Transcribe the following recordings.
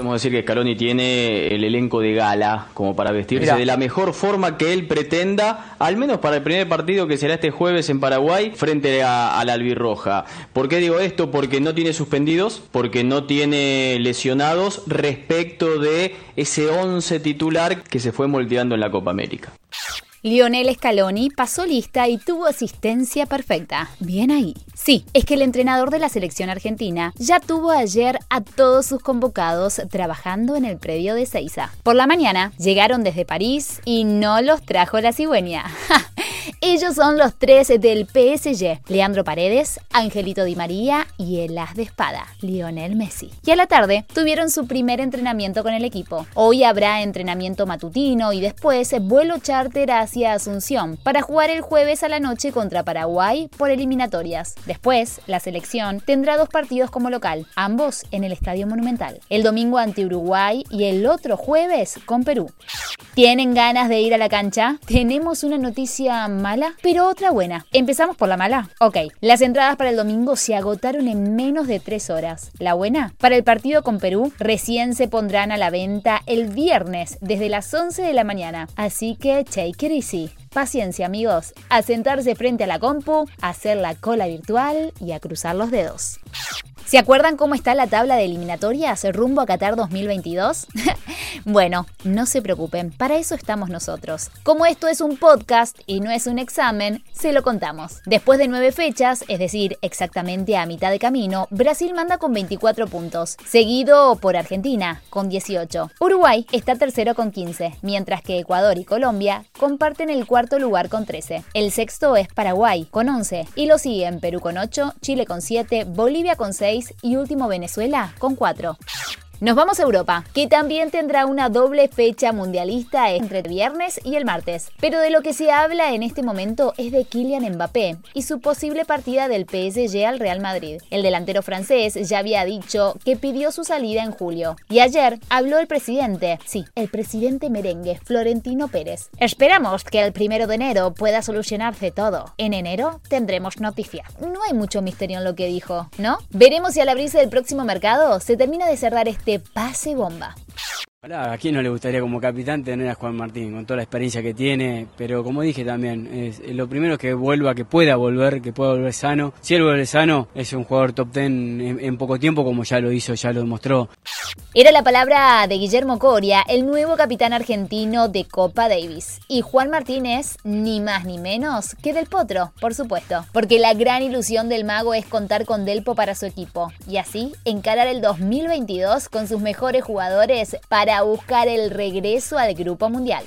Podemos decir que Scaloni tiene el elenco de gala como para vestirse de la mejor forma que él pretenda, al menos para el primer partido que será este jueves en Paraguay frente a, la albirroja. ¿Por qué digo esto? Porque no tiene suspendidos, porque no tiene lesionados respecto de ese 11 titular que se fue moldeando en la Copa América. Lionel Scaloni pasó lista y tuvo asistencia perfecta. Bien ahí. Sí, es que el entrenador de la selección argentina ya tuvo ayer a todos sus convocados trabajando en el predio de Seiza. Por la mañana llegaron desde París y no los trajo la cigüeña. Ellos son los tres del PSG, Leandro Paredes, Angelito Di María y el as de espada, Lionel Messi. Y a la tarde tuvieron su primer entrenamiento con el equipo. Hoy habrá entrenamiento matutino y después vuelo charter hacia Asunción para jugar el jueves a la noche contra Paraguay por eliminatorias. Después, la selección tendrá dos partidos como local, ambos en el Estadio Monumental. El domingo ante Uruguay y el otro jueves con Perú. ¿Tienen ganas de ir a la cancha? Tenemos una noticia mala, pero otra buena. ¿Empezamos por la mala? Ok, las entradas para el domingo se agotaron en menos de tres horas. La buena, para el partido con Perú, recién se pondrán a la venta el viernes desde las 11 de la mañana. Así que take it easy. Paciencia amigos, a sentarse frente a la compu, a hacer la cola virtual y a cruzar los dedos. ¿Se acuerdan cómo está la tabla de eliminatorias rumbo a Qatar 2022? bueno, no se preocupen, para eso estamos nosotros. Como esto es un podcast y no es un examen, se lo contamos. Después de nueve fechas, es decir, exactamente a mitad de camino, Brasil manda con 24 puntos, seguido por Argentina con 18. Uruguay está tercero con 15, mientras que Ecuador y Colombia comparten el cuarto lugar con 13. El sexto es Paraguay con 11 y lo siguen Perú con 8, Chile con 7, Bolivia con 6, y último Venezuela con 4. Nos vamos a Europa, que también tendrá una doble fecha mundialista entre el viernes y el martes. Pero de lo que se habla en este momento es de Kylian Mbappé y su posible partida del PSG al Real Madrid. El delantero francés ya había dicho que pidió su salida en julio. Y ayer habló el presidente, sí, el presidente merengue, Florentino Pérez. Esperamos que el primero de enero pueda solucionarse todo. En enero tendremos noticias. No hay mucho misterio en lo que dijo, ¿no? Veremos si al abrirse el próximo mercado se termina de cerrar este pase bomba. ¿A quién no le gustaría como capitán tener a Juan Martín con toda la experiencia que tiene? Pero como dije también, es, lo primero es que vuelva, que pueda volver, que pueda volver sano. Si él vuelve sano, es un jugador top ten en, en poco tiempo como ya lo hizo, ya lo demostró. Era la palabra de Guillermo Coria, el nuevo capitán argentino de Copa Davis. Y Juan Martínez, ni más ni menos que del Potro, por supuesto. Porque la gran ilusión del mago es contar con Delpo para su equipo. Y así encarar el 2022 con sus mejores jugadores para a buscar el regreso al Grupo Mundial.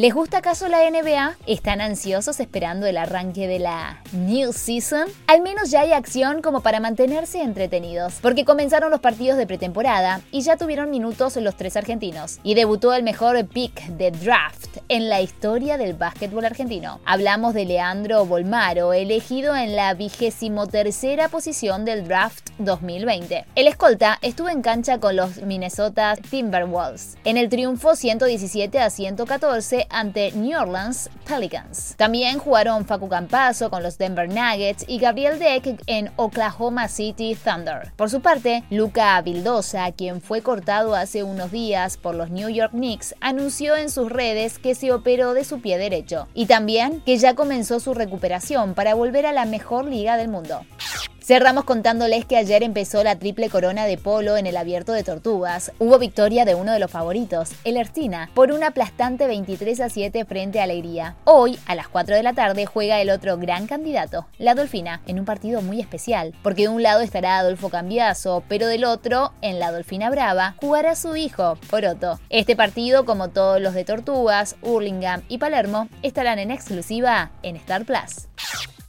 ¿Les gusta acaso la NBA? ¿Están ansiosos esperando el arranque de la New Season? Al menos ya hay acción como para mantenerse entretenidos, porque comenzaron los partidos de pretemporada y ya tuvieron minutos los tres argentinos, y debutó el mejor pick de draft en la historia del básquetbol argentino. Hablamos de Leandro Bolmaro, elegido en la vigésimo tercera posición del draft 2020. El escolta estuvo en cancha con los Minnesota Timberwolves en el triunfo 117 a 114 ante New Orleans Pelicans. También jugaron Facu Campazo con los Denver Nuggets y Gabriel Deck en Oklahoma City Thunder. Por su parte, Luca Vildosa, quien fue cortado hace unos días por los New York Knicks, anunció en sus redes que se operó de su pie derecho y también que ya comenzó su recuperación para volver a la mejor liga del mundo. Cerramos contándoles que ayer empezó la triple corona de polo en el abierto de Tortugas. Hubo victoria de uno de los favoritos, el Ertina, por un aplastante 23 a 7 frente a Alegría. Hoy, a las 4 de la tarde, juega el otro gran candidato, la Dolfina, en un partido muy especial, porque de un lado estará Adolfo Cambiaso, pero del otro, en la Dolfina Brava, jugará su hijo, Poroto. Este partido, como todos los de Tortugas, Hurlingham y Palermo, estarán en exclusiva en Star Plus.